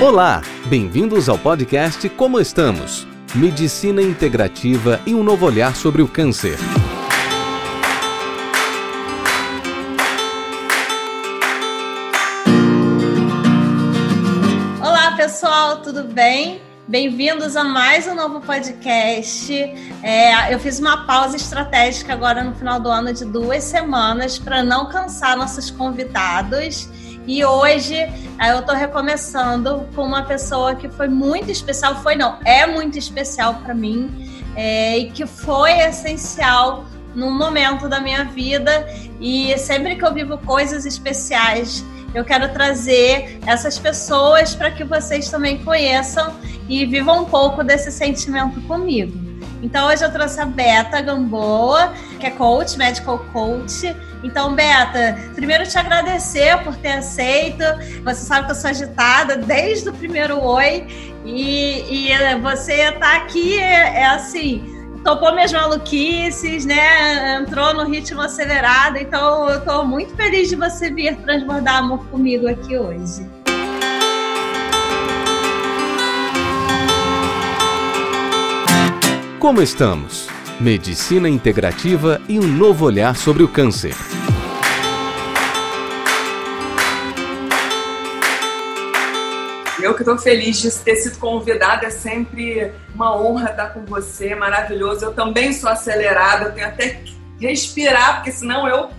Olá, bem-vindos ao podcast Como Estamos? Medicina integrativa e um novo olhar sobre o câncer. Olá, pessoal, tudo bem? Bem-vindos a mais um novo podcast. É, eu fiz uma pausa estratégica agora no final do ano de duas semanas para não cansar nossos convidados. E hoje eu estou recomeçando com uma pessoa que foi muito especial, foi não, é muito especial para mim é, e que foi essencial num momento da minha vida. E sempre que eu vivo coisas especiais, eu quero trazer essas pessoas para que vocês também conheçam e vivam um pouco desse sentimento comigo. Então hoje eu trouxe a Beta Gamboa, que é coach, medical coach. Então, Beta, primeiro te agradecer por ter aceito. Você sabe que eu sou agitada desde o primeiro oi. E, e você está aqui, é, é assim, topou minhas maluquices, né? Entrou no ritmo acelerado. Então, eu estou muito feliz de você vir transbordar amor comigo aqui hoje. Como estamos? Medicina integrativa e um novo olhar sobre o câncer. Eu que estou feliz de ter sido convidada, é sempre uma honra estar com você, maravilhoso. Eu também sou acelerada, eu tenho até que respirar, porque senão eu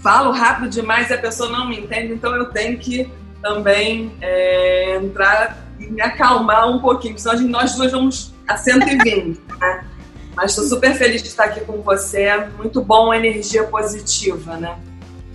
falo rápido demais e a pessoa não me entende, então eu tenho que também é, entrar e me acalmar um pouquinho, senão nós duas vamos a 120, né? Mas estou super feliz de estar aqui com você. Muito bom, energia positiva, né?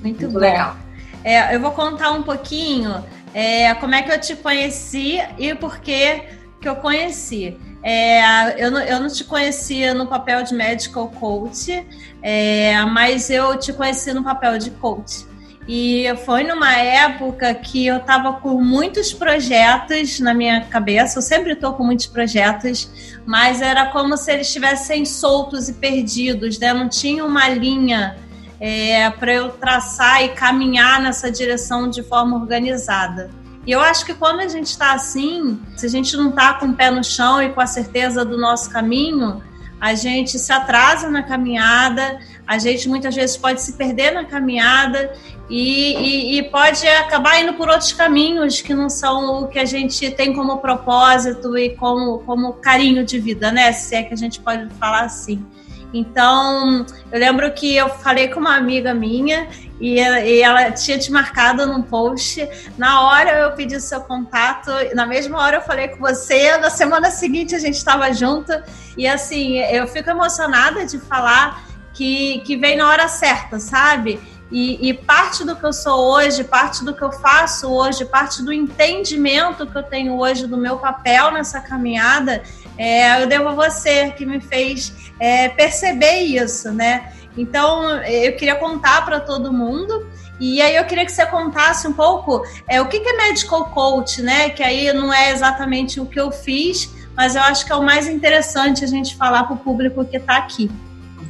Muito, Muito legal. É, eu vou contar um pouquinho é, como é que eu te conheci e por que que eu conheci. É, eu, não, eu não te conhecia no papel de medical coach, é, mas eu te conheci no papel de coach. E foi numa época que eu estava com muitos projetos na minha cabeça, eu sempre estou com muitos projetos, mas era como se eles estivessem soltos e perdidos, né? não tinha uma linha é, para eu traçar e caminhar nessa direção de forma organizada. E eu acho que quando a gente está assim, se a gente não está com o pé no chão e com a certeza do nosso caminho, a gente se atrasa na caminhada, a gente muitas vezes pode se perder na caminhada e, e, e, pode acabar indo por outros caminhos que não são o que a gente tem como propósito e como, como carinho de vida, né? Se é que a gente pode falar assim. Então, eu lembro que eu falei com uma amiga minha e, e ela tinha te marcado num post. Na hora eu pedi o seu contato, na mesma hora eu falei com você. Na semana seguinte a gente estava junto. E assim, eu fico emocionada de falar que, que vem na hora certa, sabe? E, e, parte do que eu sou hoje, parte do que eu faço hoje, parte do entendimento que eu tenho hoje do meu papel nessa caminhada, é, eu devo a você que me fez é, perceber isso, né? Então, eu queria contar para todo mundo. E aí eu queria que você contasse um pouco é, o que, que é medical coach, né? Que aí não é exatamente o que eu fiz, mas eu acho que é o mais interessante a gente falar para o público que está aqui.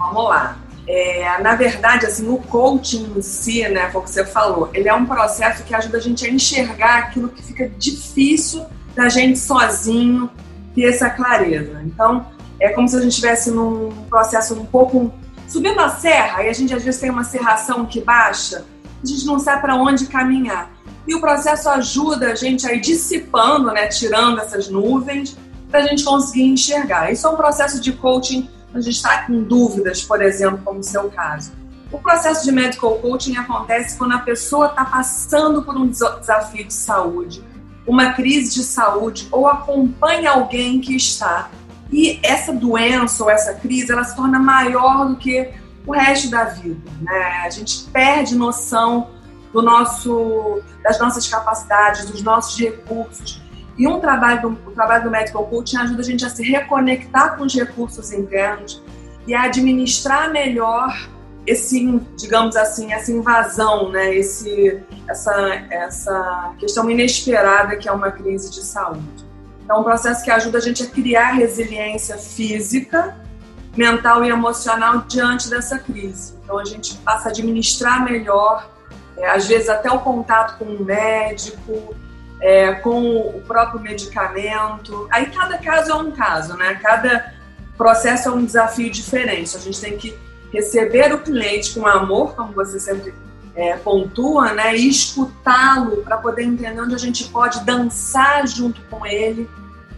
Vamos lá. É, na verdade, assim, o coaching em si, né, foi o que você falou, ele é um processo que ajuda a gente a enxergar aquilo que fica difícil da gente sozinho ter essa clareza. Então, é como se a gente estivesse num processo um pouco subindo a serra e a gente às vezes tem uma serração que baixa, a gente não sabe para onde caminhar. E o processo ajuda a gente a ir dissipando, né, tirando essas nuvens, para a gente conseguir enxergar. Isso é um processo de coaching a gente está com dúvidas, por exemplo, como o seu caso. O processo de medical coaching acontece quando a pessoa está passando por um desafio de saúde, uma crise de saúde ou acompanha alguém que está. E essa doença ou essa crise, ela se torna maior do que o resto da vida. Né? A gente perde noção do nosso, das nossas capacidades, dos nossos recursos. E um trabalho o trabalho do Medical Coaching ajuda a gente a se reconectar com os recursos internos e a administrar melhor esse, digamos assim, essa invasão, né? Esse, essa, essa questão inesperada que é uma crise de saúde. Então, é um processo que ajuda a gente a criar resiliência física, mental e emocional diante dessa crise. Então, a gente passa a administrar melhor, é, às vezes até o contato com um médico, é, com o próprio medicamento. Aí cada caso é um caso, né? Cada processo é um desafio diferente. A gente tem que receber o cliente com amor, como você sempre é, pontua, né? E escutá-lo para poder entender onde a gente pode dançar junto com ele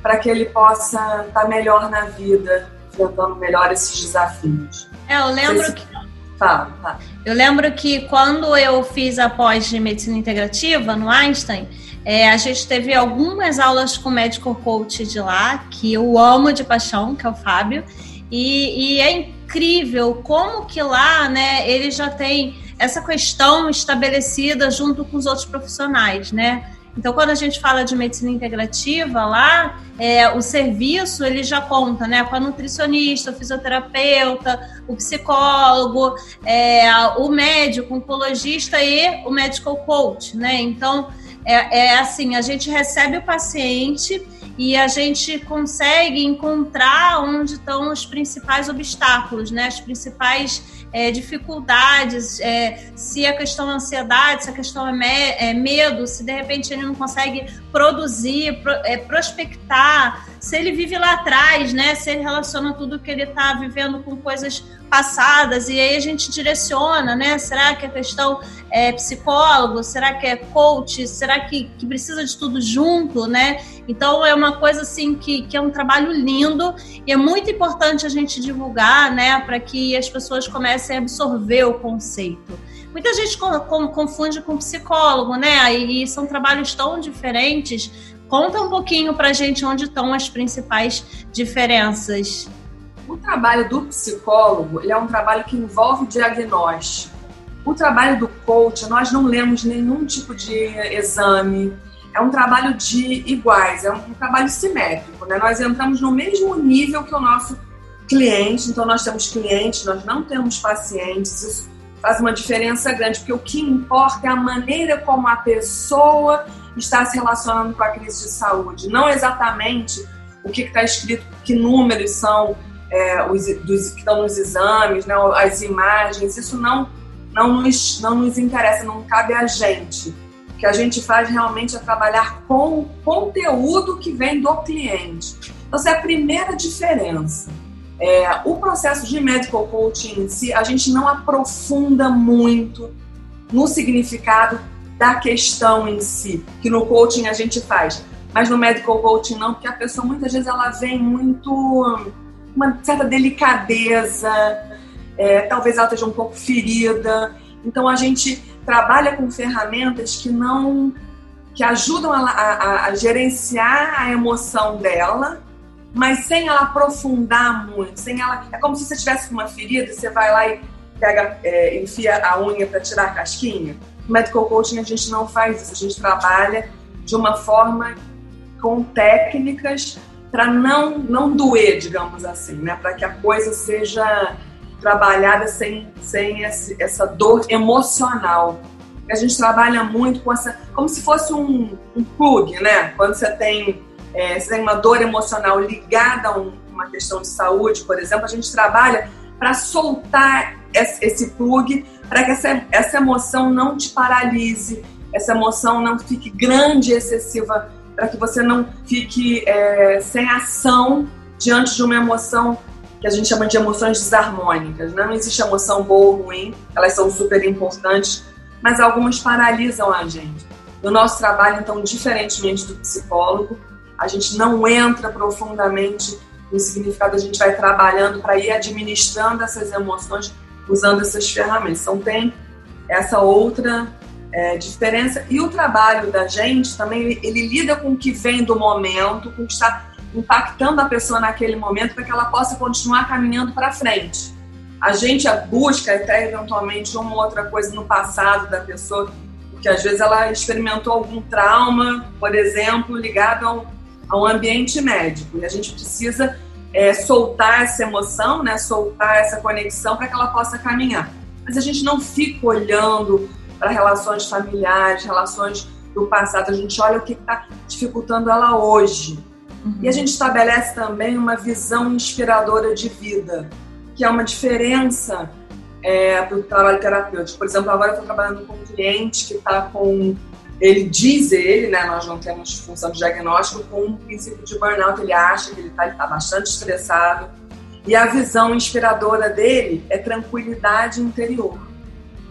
para que ele possa estar tá melhor na vida, enfrentando melhor esses desafios. É, eu lembro se... que Fala, fala. Eu lembro que quando eu fiz a pós de medicina integrativa no Einstein, é, a gente teve algumas aulas com o médico coach de lá, que eu amo de paixão, que é o Fábio, e, e é incrível como que lá, né, ele já tem essa questão estabelecida junto com os outros profissionais, né? Então, quando a gente fala de medicina integrativa, lá é, o serviço ele já conta, né, com a nutricionista, o fisioterapeuta, o psicólogo, é, o médico, o oncologista e o medical coach, né? Então, é, é assim, a gente recebe o paciente e a gente consegue encontrar onde estão os principais obstáculos, né? As principais é, dificuldades, é, se a questão é ansiedade, se a questão é, me, é, medo, se de repente ele não consegue produzir, pro, é, prospectar, se ele vive lá atrás, né? Se ele relaciona tudo que ele está vivendo com coisas passadas e aí a gente direciona, né? Será que a questão é psicólogo? Será que é coach? Será que, que precisa de tudo junto, né? Então é uma coisa assim que, que é um trabalho lindo e é muito importante a gente divulgar, né? Para que as pessoas comecem a absorver o conceito. Muita gente confunde com psicólogo, né? E são trabalhos tão diferentes. Conta um pouquinho para gente onde estão as principais diferenças. O trabalho do psicólogo é um trabalho que envolve diagnóstico. O trabalho do coach, nós não lemos nenhum tipo de exame. É um trabalho de iguais, é um trabalho simétrico. Né? Nós entramos no mesmo nível que o nosso cliente, então nós temos clientes, nós não temos pacientes. Isso faz uma diferença grande, porque o que importa é a maneira como a pessoa está se relacionando com a crise de saúde, não exatamente o que está escrito, que números são é, os dos, que estão nos exames, né, as imagens, isso não, não, nos, não nos interessa, não cabe a gente. O que a gente faz realmente é trabalhar com o conteúdo que vem do cliente. Então, essa é a primeira diferença. É, o processo de medical coaching em si, a gente não aprofunda muito no significado da questão em si, que no coaching a gente faz. Mas no medical coaching não, porque a pessoa muitas vezes ela vem muito uma certa delicadeza, é, talvez ela esteja um pouco ferida. Então a gente trabalha com ferramentas que não que ajudam a, a, a gerenciar a emoção dela, mas sem ela aprofundar muito, sem ela é como se você tivesse uma ferida, você vai lá e pega, é, enfia a unha para tirar a casquinha. No medical coaching a gente não faz isso, a gente trabalha de uma forma com técnicas para não, não doer, digamos assim, né? para que a coisa seja trabalhada sem, sem esse, essa dor emocional. A gente trabalha muito com essa, como se fosse um, um plug, né? Quando você tem, é, você tem uma dor emocional ligada a um, uma questão de saúde, por exemplo, a gente trabalha para soltar esse, esse plug, para que essa, essa emoção não te paralise, essa emoção não fique grande excessiva para que você não fique é, sem ação diante de uma emoção que a gente chama de emoções desarmônicas. Né? Não existe emoção boa ou ruim, elas são super importantes, mas algumas paralisam a gente. No nosso trabalho, então, diferentemente do psicólogo, a gente não entra profundamente no significado, a gente vai trabalhando para ir administrando essas emoções usando essas ferramentas. Então, tem essa outra é, diferença. E o trabalho da gente também, ele, ele, lida com o que vem do momento, com o que está impactando a pessoa naquele momento, para que ela possa continuar caminhando para frente. A gente busca até eventualmente uma outra coisa no passado da pessoa, porque às vezes ela experimentou algum trauma, por exemplo, ligado ao, ao ambiente médico. E a gente precisa é, soltar essa emoção, né, soltar essa conexão para que ela possa caminhar. Mas a gente não fica olhando para relações familiares, relações do passado. A gente olha o que está dificultando ela hoje. Uhum. E a gente estabelece também uma visão inspiradora de vida, que é uma diferença é, para o trabalho terapêutico. Por exemplo, agora eu estou trabalhando com um cliente que está com ele diz ele, né, nós não temos função de diagnóstico, com um princípio de burnout, ele acha que ele está tá bastante estressado. E a visão inspiradora dele é tranquilidade interior.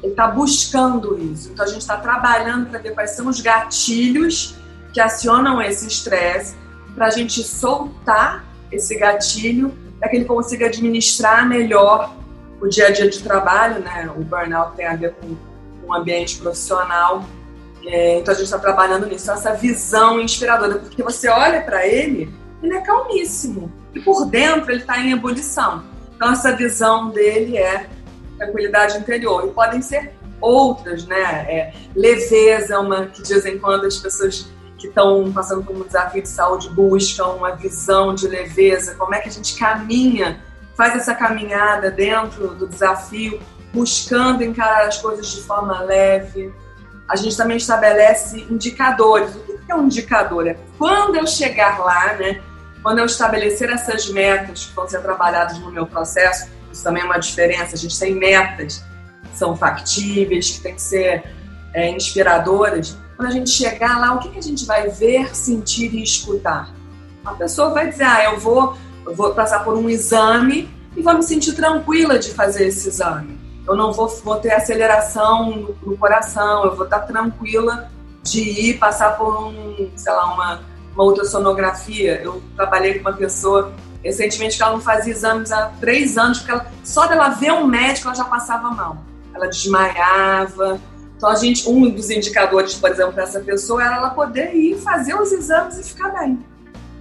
Ele está buscando isso. Então a gente está trabalhando para ver quais são os gatilhos que acionam esse estresse, para a gente soltar esse gatilho, para que ele consiga administrar melhor o dia a dia de trabalho, né? O burnout tem a ver com um ambiente profissional é, então a gente está trabalhando nisso, essa visão inspiradora, porque você olha para ele, ele é calmíssimo e por dentro ele está em ebulição. Então essa visão dele é tranquilidade interior e podem ser outras, né? É, leveza, uma que de vez em quando as pessoas que estão passando por um desafio de saúde buscam uma visão de leveza, como é que a gente caminha, faz essa caminhada dentro do desafio, buscando encarar as coisas de forma leve a gente também estabelece indicadores. O que é um indicador? É quando eu chegar lá, né? Quando eu estabelecer essas metas que vão ser trabalhadas no meu processo, isso também é uma diferença. A gente tem metas que são factíveis, que têm que ser é, inspiradoras. Quando a gente chegar lá, o que, que a gente vai ver, sentir e escutar? A pessoa vai dizer: ah, eu vou, eu vou passar por um exame e vou me sentir tranquila de fazer esse exame eu não vou, vou ter aceleração no, no, coração, eu vou estar tranquila de ir passar por um, sei lá, uma, uma ultrassonografia. Eu trabalhei com uma pessoa recentemente que ela não fazia exames há três anos, porque ela, só dela ver um médico ela já passava mal. Ela desmaiava. Então, a gente, um dos indicadores, por exemplo, para essa pessoa era ela poder ir fazer os exames e ficar bem.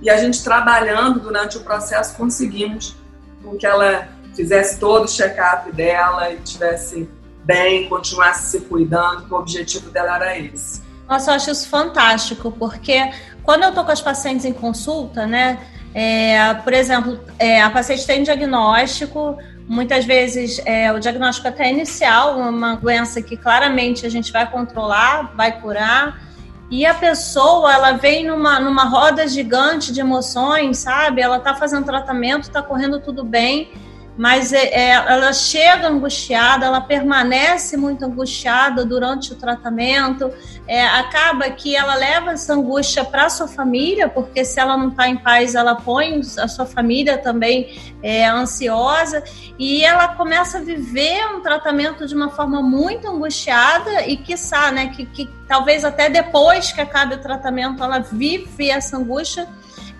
E a gente trabalhando durante o processo conseguimos com que ela fizesse todo o check-up dela e tivesse bem, continuasse se cuidando, que o objetivo dela era esse. Nossa, eu acho isso fantástico, porque quando eu tô com as pacientes em consulta, né, é, por exemplo, é, a paciente tem diagnóstico, muitas vezes é, o diagnóstico até inicial, uma doença que claramente a gente vai controlar, vai curar, e a pessoa, ela vem numa, numa roda gigante de emoções, sabe? Ela tá fazendo tratamento, tá correndo tudo bem, mas é, é, ela chega angustiada, ela permanece muito angustiada durante o tratamento, é, acaba que ela leva essa angústia para sua família, porque se ela não está em paz, ela põe a sua família também é, ansiosa, e ela começa a viver um tratamento de uma forma muito angustiada e, quiçá, né, que, que talvez até depois que acabe o tratamento, ela vive essa angústia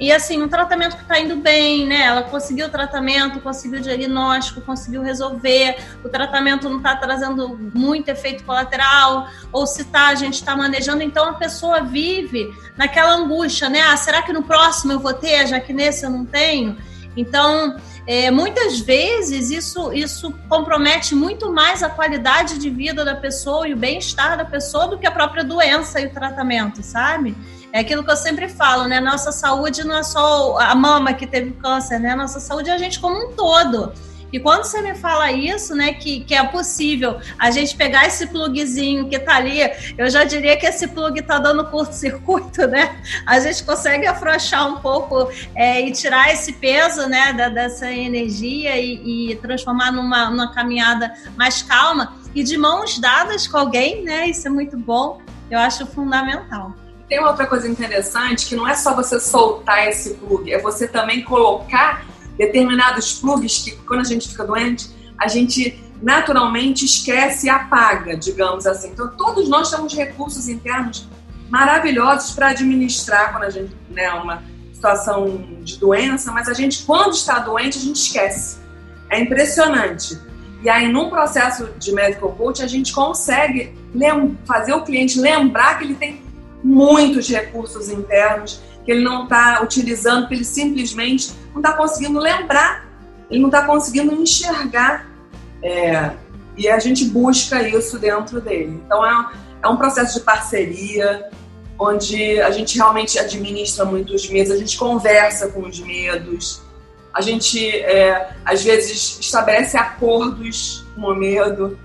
e assim, um tratamento que está indo bem, né? Ela conseguiu o tratamento, conseguiu o diagnóstico, conseguiu resolver, o tratamento não está trazendo muito efeito colateral, ou se está, a gente está manejando, então a pessoa vive naquela angústia, né? Ah, será que no próximo eu vou ter, já que nesse eu não tenho? Então, é, muitas vezes isso, isso compromete muito mais a qualidade de vida da pessoa e o bem-estar da pessoa do que a própria doença e o tratamento, sabe? É aquilo que eu sempre falo, né? Nossa saúde não é só a mama que teve câncer, né? Nossa saúde é a gente como um todo. E quando você me fala isso, né, que, que é possível a gente pegar esse plugzinho que tá ali, eu já diria que esse plug tá dando curto-circuito, né? A gente consegue afrouxar um pouco é, e tirar esse peso, né, da, dessa energia e, e transformar numa, numa caminhada mais calma e de mãos dadas com alguém, né? Isso é muito bom. Eu acho fundamental. Tem outra coisa interessante que não é só você soltar esse plug, é você também colocar determinados plugs que quando a gente fica doente, a gente naturalmente esquece e apaga, digamos assim. Então todos nós temos recursos internos maravilhosos para administrar quando a gente, né, uma situação de doença, mas a gente quando está doente, a gente esquece. É impressionante. E aí, num processo de medical coach, a gente consegue fazer o cliente lembrar que ele tem muitos recursos internos que ele não está utilizando, que ele simplesmente não está conseguindo lembrar, ele não está conseguindo enxergar. É, e a gente busca isso dentro dele. Então é, é um processo de parceria, onde a gente realmente administra muitos medos, a gente conversa com os medos, a gente é, às vezes estabelece acordos com o medo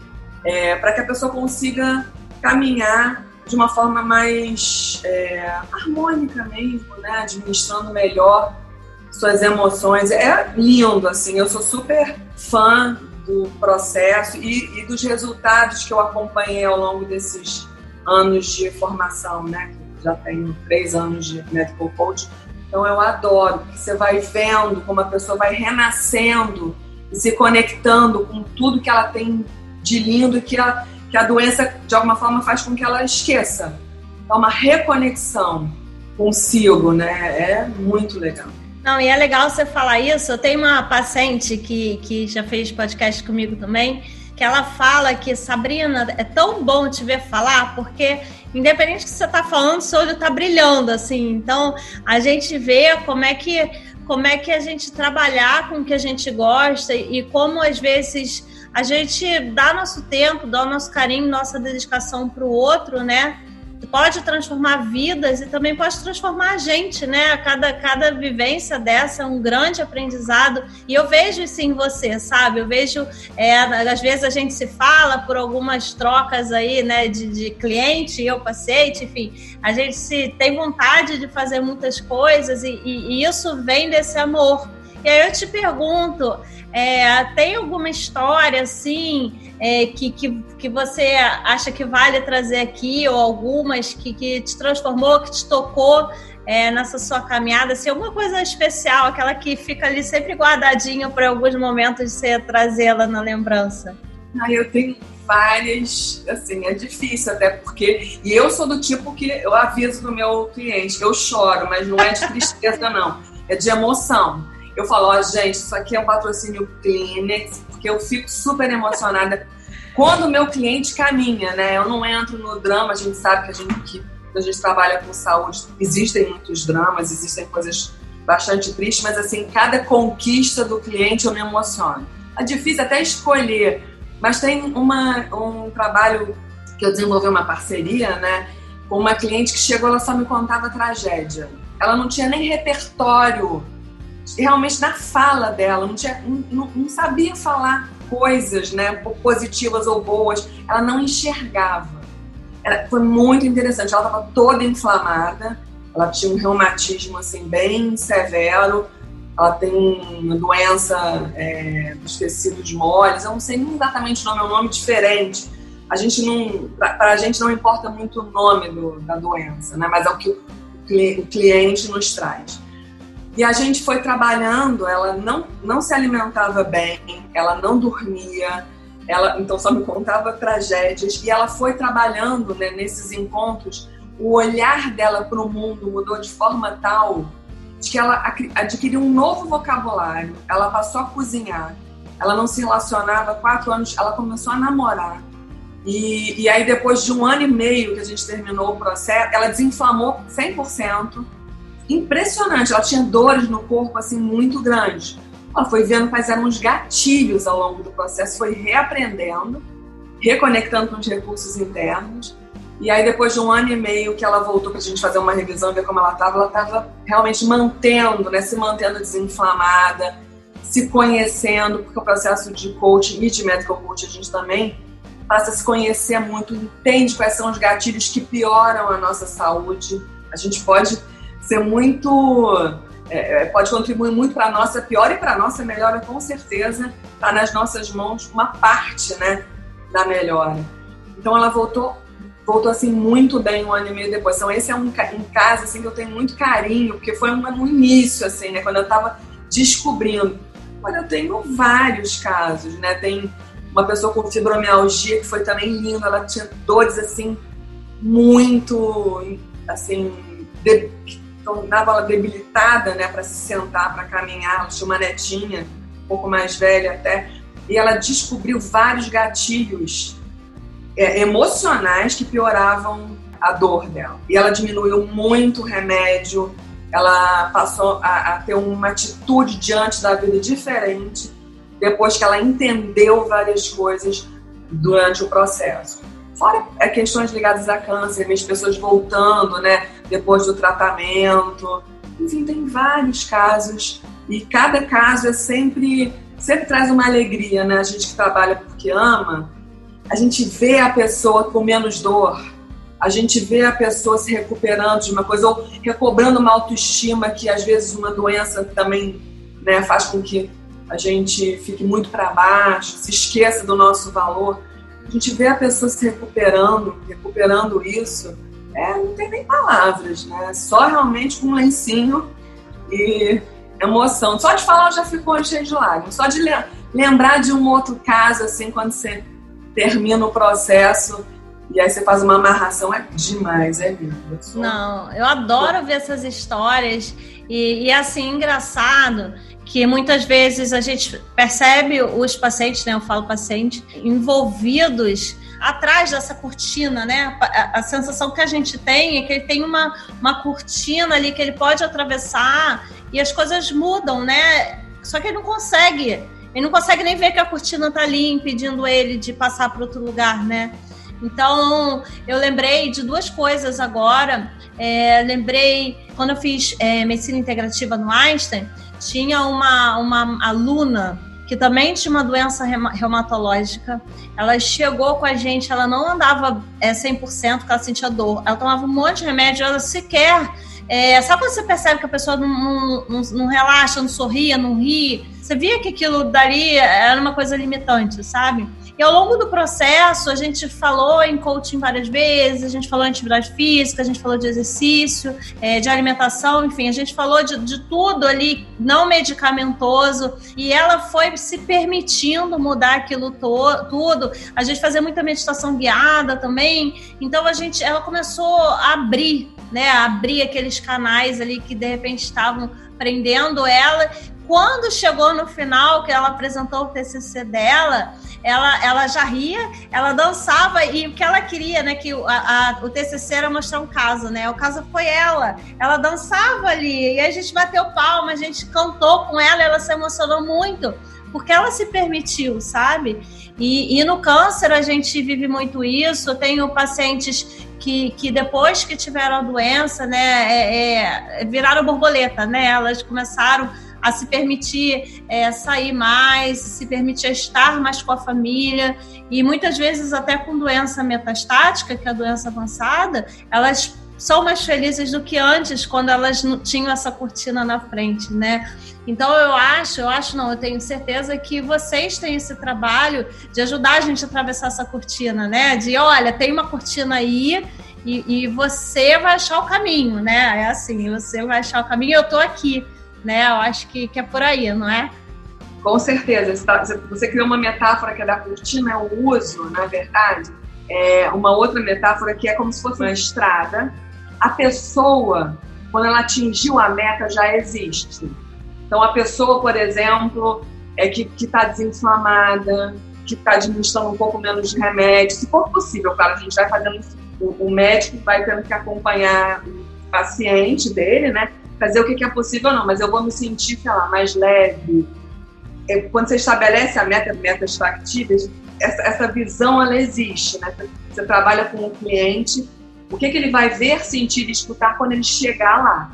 é, para que a pessoa consiga caminhar de uma forma mais é, harmônica mesmo, né? Administrando melhor suas emoções. É lindo, assim. Eu sou super fã do processo e, e dos resultados que eu acompanhei ao longo desses anos de formação, né? Já tenho três anos de medical coach. Então eu adoro, você vai vendo como a pessoa vai renascendo e se conectando com tudo que ela tem de lindo que a, que a doença, de alguma forma, faz com que ela esqueça. É uma reconexão consigo, né? É muito legal. Não, e é legal você falar isso. Eu tenho uma paciente que, que já fez podcast comigo também, que ela fala que, Sabrina, é tão bom te ver falar, porque independente do que você está falando, seu olho está brilhando, assim. Então, a gente vê como é que como é que a gente trabalhar com o que a gente gosta e como às vezes a gente dá nosso tempo, dá nosso carinho, nossa dedicação para o outro, né? pode transformar vidas e também pode transformar a gente, né? Cada, cada vivência dessa é um grande aprendizado. E eu vejo isso em você, sabe? Eu vejo, é, às vezes a gente se fala por algumas trocas aí, né, de, de cliente, eu paciente, enfim, a gente se tem vontade de fazer muitas coisas e, e, e isso vem desse amor. E aí eu te pergunto, é, tem alguma história assim é, que, que, que você acha que vale trazer aqui, ou algumas que, que te transformou, que te tocou é, nessa sua caminhada? Assim, alguma coisa especial, aquela que fica ali sempre guardadinha para alguns momentos de você trazê-la na lembrança? Ah, eu tenho várias, assim, é difícil até porque. E eu sou do tipo que eu aviso do meu cliente, eu choro, mas não é de tristeza, não, é de emoção eu falo, ó, oh, gente, isso aqui é um patrocínio Kleenex, porque eu fico super emocionada quando o meu cliente caminha, né? Eu não entro no drama, a gente sabe que a gente, que a gente trabalha com saúde, existem muitos dramas, existem coisas bastante tristes, mas assim, cada conquista do cliente eu me emociono. É difícil até escolher, mas tem uma, um trabalho que eu desenvolvi uma parceria, né? Com uma cliente que chegou, ela só me contava tragédia. Ela não tinha nem repertório realmente na fala dela, não, tinha, não, não sabia falar coisas né, positivas ou boas, ela não enxergava. Era, foi muito interessante, ela estava toda inflamada, ela tinha um reumatismo assim, bem severo, ela tem uma doença é, dos tecidos moles, eu não sei exatamente o nome, é um nome diferente. A gente não, para a gente não importa muito o nome do, da doença, né? mas é o que o, o cliente nos traz. E a gente foi trabalhando, ela não, não se alimentava bem, ela não dormia, ela então só me contava tragédias. E ela foi trabalhando né, nesses encontros, o olhar dela para o mundo mudou de forma tal de que ela adquiriu um novo vocabulário, ela passou a cozinhar, ela não se relacionava quatro anos, ela começou a namorar. E, e aí, depois de um ano e meio que a gente terminou o processo, ela desinflamou 100%, impressionante. Ela tinha dores no corpo assim muito grandes. Ela foi vendo quais eram os gatilhos ao longo do processo, foi reaprendendo, reconectando com os recursos internos. E aí, depois de um ano e meio que ela voltou para a gente fazer uma revisão, ver como ela estava, ela estava realmente mantendo, né, se mantendo desinflamada, se conhecendo, porque o processo de coaching e de medical coaching a gente também passa a se conhecer muito, entende quais são os gatilhos que pioram a nossa saúde. A gente pode ser muito. É, é pode contribuir muito para a nossa pior e para a nossa melhora, com certeza, está nas nossas mãos uma parte né, da melhora. Então ela voltou voltou assim muito bem um ano e meio depois. Então esse é um, um caso assim que eu tenho muito carinho, porque foi um, no início assim, né, quando eu estava descobrindo. Olha, eu tenho vários casos, né? Tem uma pessoa com fibromialgia que foi também linda, ela tinha dores assim muito assim de, então dava ela debilitada, né, para se sentar, para caminhar. Ela tinha uma netinha, um pouco mais velha até, e ela descobriu vários gatilhos é, emocionais que pioravam a dor dela. E ela diminuiu muito o remédio, ela passou a, a ter uma atitude diante da vida diferente depois que ela entendeu várias coisas durante o processo. Fora é, questões ligadas a câncer, as pessoas voltando, né, depois do tratamento. Enfim, tem vários casos e cada caso é sempre sempre traz uma alegria, né? A gente que trabalha porque ama, a gente vê a pessoa com menos dor, a gente vê a pessoa se recuperando de uma coisa ou recobrando uma autoestima que às vezes uma doença também né, faz com que a gente fique muito para baixo, se esqueça do nosso valor. A gente vê a pessoa se recuperando, recuperando isso, é, não tem nem palavras, né? Só realmente com um lencinho e emoção. Só de falar já ficou cheio de lágrimas. Só de lembrar de um outro caso, assim, quando você termina o processo e aí você faz uma amarração, é demais, é lindo. Não, eu adoro ver essas histórias e, e assim, engraçado que muitas vezes a gente percebe os pacientes, né, eu falo paciente, envolvidos atrás dessa cortina, né? A, a, sensação que a gente tem é que ele tem uma, uma cortina ali que ele pode atravessar e as coisas mudam, né? Só que ele não consegue. Ele não consegue nem ver que a cortina tá ali impedindo ele de passar para outro lugar, né? Então, eu lembrei de duas coisas agora. É, lembrei, quando eu fiz é, medicina integrativa no Einstein, tinha uma, uma aluna que também tinha uma doença reumatológica. Ela chegou com a gente, ela não andava é, 100% porque ela sentia dor. Ela tomava um monte de remédio, ela sequer. É, sabe quando você percebe que a pessoa não, não, não, não relaxa, não sorria, não ri? Você via que aquilo dali era uma coisa limitante, sabe? E ao longo do processo, a gente falou em coaching várias vezes, a gente falou em atividade física, a gente falou de exercício, é, de alimentação, enfim, a gente falou de, de tudo ali, não medicamentoso, e ela foi se permitindo mudar aquilo to, tudo. A gente fazia muita meditação guiada também, então a gente, ela começou a abrir, né, a abrir aqueles canais ali que de repente estavam prendendo ela quando chegou no final, que ela apresentou o TCC dela, ela, ela já ria, ela dançava e o que ela queria, né? Que a, a, o TCC era mostrar um caso, né? O caso foi ela. Ela dançava ali e a gente bateu palma, a gente cantou com ela, ela se emocionou muito porque ela se permitiu, sabe? E, e, no câncer a gente vive muito isso. Eu tenho pacientes que, que depois que tiveram a doença, né, é, é, viraram borboleta, né? Elas começaram a se permitir é, sair mais, se permitir estar mais com a família e muitas vezes até com doença metastática, que é a doença avançada, elas são mais felizes do que antes, quando elas não tinham essa cortina na frente, né? Então eu acho, eu acho não, eu tenho certeza que vocês têm esse trabalho de ajudar a gente a atravessar essa cortina, né? De olha, tem uma cortina aí e, e você vai achar o caminho, né? É assim, você vai achar o caminho, eu tô aqui né? Eu acho que, que é por aí, não é? Com certeza. Tá, você criou uma metáfora que é da cortina, é o uso, na verdade. É uma outra metáfora que é como se fosse uma estrada. A pessoa, quando ela atingiu a meta, já existe. Então, a pessoa, por exemplo, é que está desinflamada, que está administrando um pouco menos de remédio, se for possível, claro, a gente vai fazendo o, o médico vai tendo que acompanhar o paciente dele, né? Fazer o que é possível não, mas eu vou me sentir, sei lá, mais leve. É, quando você estabelece a meta, metas factíveis, essa, essa visão ela existe, né? Você trabalha com o cliente, o que, que ele vai ver, sentir e escutar quando ele chegar lá.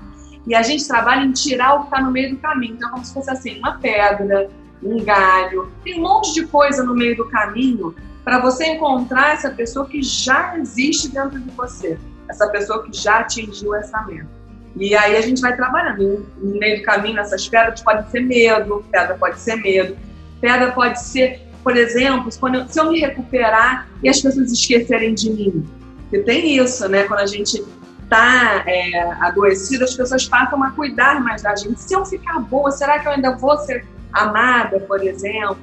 E a gente trabalha em tirar o que está no meio do caminho. Então, como se fosse assim, uma pedra, um galho, tem um monte de coisa no meio do caminho para você encontrar essa pessoa que já existe dentro de você, essa pessoa que já atingiu essa meta. E aí a gente vai trabalhando. No meio do caminho, essas pedras podem ser medo, pedra pode ser medo, pedra pode ser, por exemplo, eu, se eu me recuperar e as pessoas esquecerem de mim. Porque tem isso, né? Quando a gente está é, adoecido, as pessoas passam a cuidar mais da gente. Se eu ficar boa, será que eu ainda vou ser amada, por exemplo?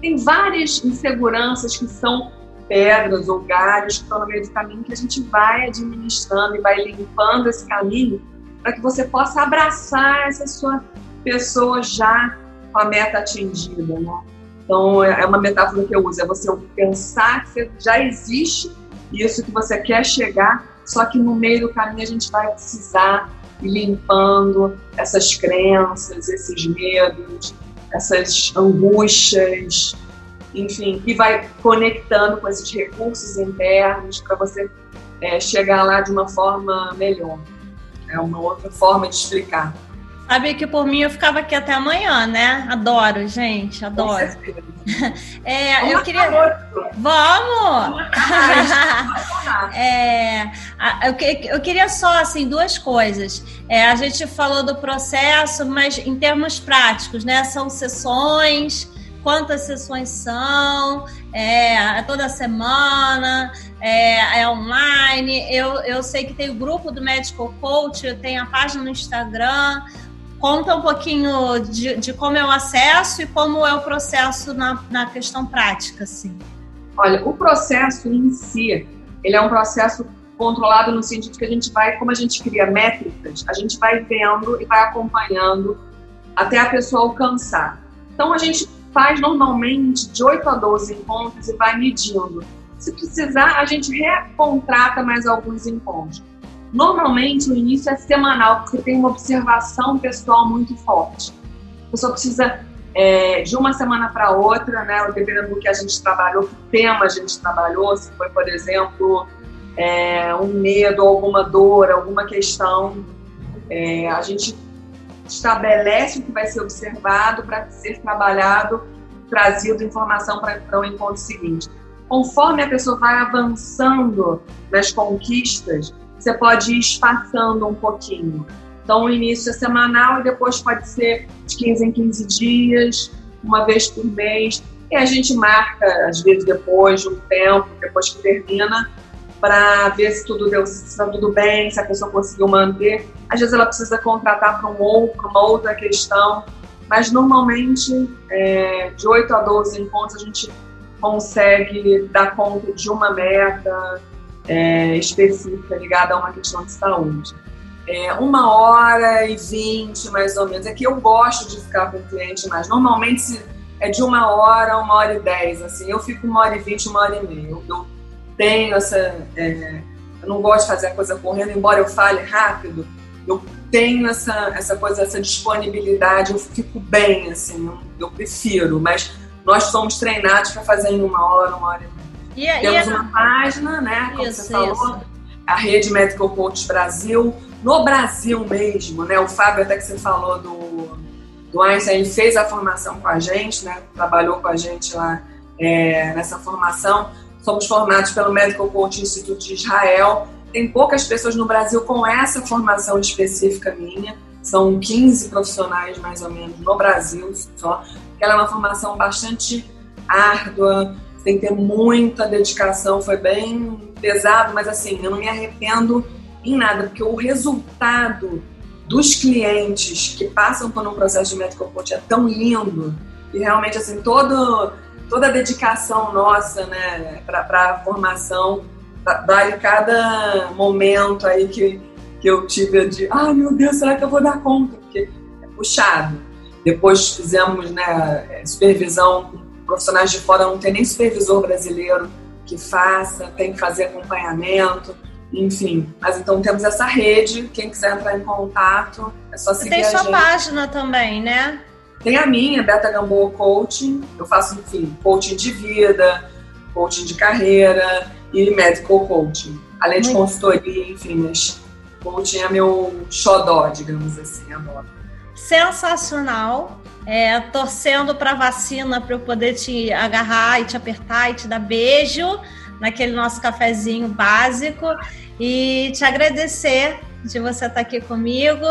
Tem várias inseguranças que são pedras ou galhos que estão no meio do caminho que a gente vai administrando e vai limpando esse caminho para que você possa abraçar essa sua pessoa já com a meta atingida, né? Então, é, uma metáfora que eu uso, é você pensar que já existe isso que você quer chegar, só que no meio do caminho a gente vai precisar ir limpando essas crenças, esses medos, essas angústias, enfim, e vai conectando com esses recursos internos para você é, chegar lá de uma forma melhor. É uma outra forma de explicar. Sabe que por mim eu ficava aqui até amanhã, né? Adoro, gente, adoro. é, eu queria. Vamos! é, eu, queria só assim duas coisas. É, a gente falou do processo, mas em termos práticos, né? São sessões quantas sessões são, é, é toda semana, é, é, online. Eu, eu sei que tem o grupo do Medical Coach, tem a página no Instagram. Conta um pouquinho de, de como é o acesso e como é o processo na, na questão prática, assim. Olha, o processo em si, ele é um processo controlado no sentido que a gente vai, como a gente cria métricas, a gente vai vendo e vai acompanhando até a pessoa alcançar. Então a gente faz normalmente de 8 a 12 encontros e vai medindo. Se precisar, a gente recontrata mais alguns encontros. Normalmente o início é semanal, porque tem uma observação pessoal muito forte. A pessoa precisa é, de uma semana para outra, né, dependendo do que a gente trabalhou, que tema a gente trabalhou, se foi, por exemplo, é, um medo, alguma dor, alguma questão, é, a gente estabelece o que vai ser observado para ser trabalhado, trazido informação para o encontro seguinte. Conforme a pessoa vai avançando nas conquistas, você pode ir espaçando um pouquinho. Então, o início é semanal e depois pode ser de 15 em 15 dias, uma vez por mês. E a gente marca, às vezes, depois de um tempo, depois que termina, para ver se tudo deu, se está tudo bem, se a pessoa conseguiu manter. Às vezes ela precisa contratar para um outro, uma outra questão, mas normalmente é, de 8 a 12 encontros a gente consegue dar conta de uma meta é, específica ligada a uma questão de saúde. É, uma hora e vinte, mais ou menos. É que eu gosto de ficar com o cliente mais. Normalmente é de uma hora, uma hora e dez. Assim, eu fico uma hora e vinte, uma hora e meia. Eu, tenho essa. É, eu não gosto de fazer a coisa correndo, embora eu fale rápido, eu tenho essa, essa coisa, essa disponibilidade, eu fico bem, assim, eu prefiro, mas nós somos treinados para fazer em uma hora, uma hora e meia. Temos uma página, né, como isso, você falou, isso. a Rede Medical Coach Brasil, no Brasil mesmo, né, o Fábio até que você falou do, do Einstein, fez a formação com a gente, né, trabalhou com a gente lá é, nessa formação, Somos formados pelo Medical Coach Instituto de Israel. Tem poucas pessoas no Brasil com essa formação específica minha. São 15 profissionais, mais ou menos, no Brasil só. Ela é uma formação bastante árdua, tem que ter muita dedicação. Foi bem pesado, mas assim, eu não me arrependo em nada, porque o resultado dos clientes que passam por um processo de medical coach é tão lindo e realmente assim todo toda a dedicação nossa, né, para a formação, vale cada momento aí que, que eu tive de, ai meu Deus, será que eu vou dar conta? Porque é puxado. Depois fizemos né, supervisão com profissionais de fora, não tem nem supervisor brasileiro que faça, tem que fazer acompanhamento, enfim. Mas então temos essa rede, quem quiser entrar em contato, é só seguir Tem sua página também, né? Tem a minha, Beta Gamboa Coaching. Eu faço, enfim, coaching de vida, coaching de carreira e medical coaching. Além de consultoria, enfim, mas coaching é meu xodó, digamos assim, agora. Sensacional. É, torcendo para a vacina para eu poder te agarrar e te apertar e te dar beijo naquele nosso cafezinho básico e te agradecer de você estar aqui comigo.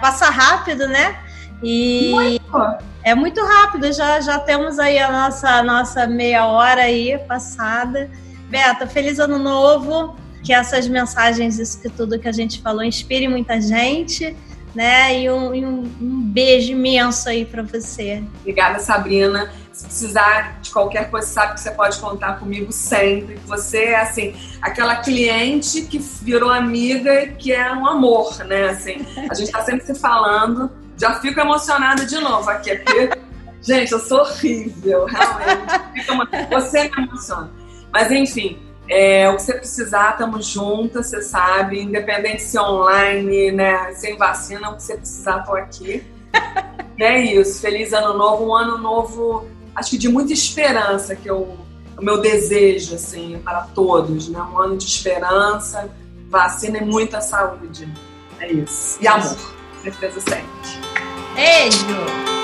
Passa rápido, né? E muito. é muito rápido, já, já temos aí a nossa, nossa meia hora aí passada. Beta, feliz ano novo, que essas mensagens, isso que tudo que a gente falou, inspire muita gente, né? E um, e um, um beijo imenso aí para você. Obrigada, Sabrina. Se precisar de qualquer coisa, sabe que você pode contar comigo sempre. Você é assim, aquela cliente que virou amiga, que é um amor, né? Assim, a gente está sempre se falando já fico emocionada de novo aqui, porque, gente, eu sou horrível, realmente. Você me emociona. Mas, enfim, é, o que você precisar, estamos juntas, você sabe, independente se é online, né, sem vacina, o que você precisar, estou aqui. e é isso, feliz ano novo, um ano novo, acho que de muita esperança, que eu, o meu desejo, assim, para todos, né, um ano de esperança, vacina e muita saúde. É isso. E amor, certeza sempre. Beijo!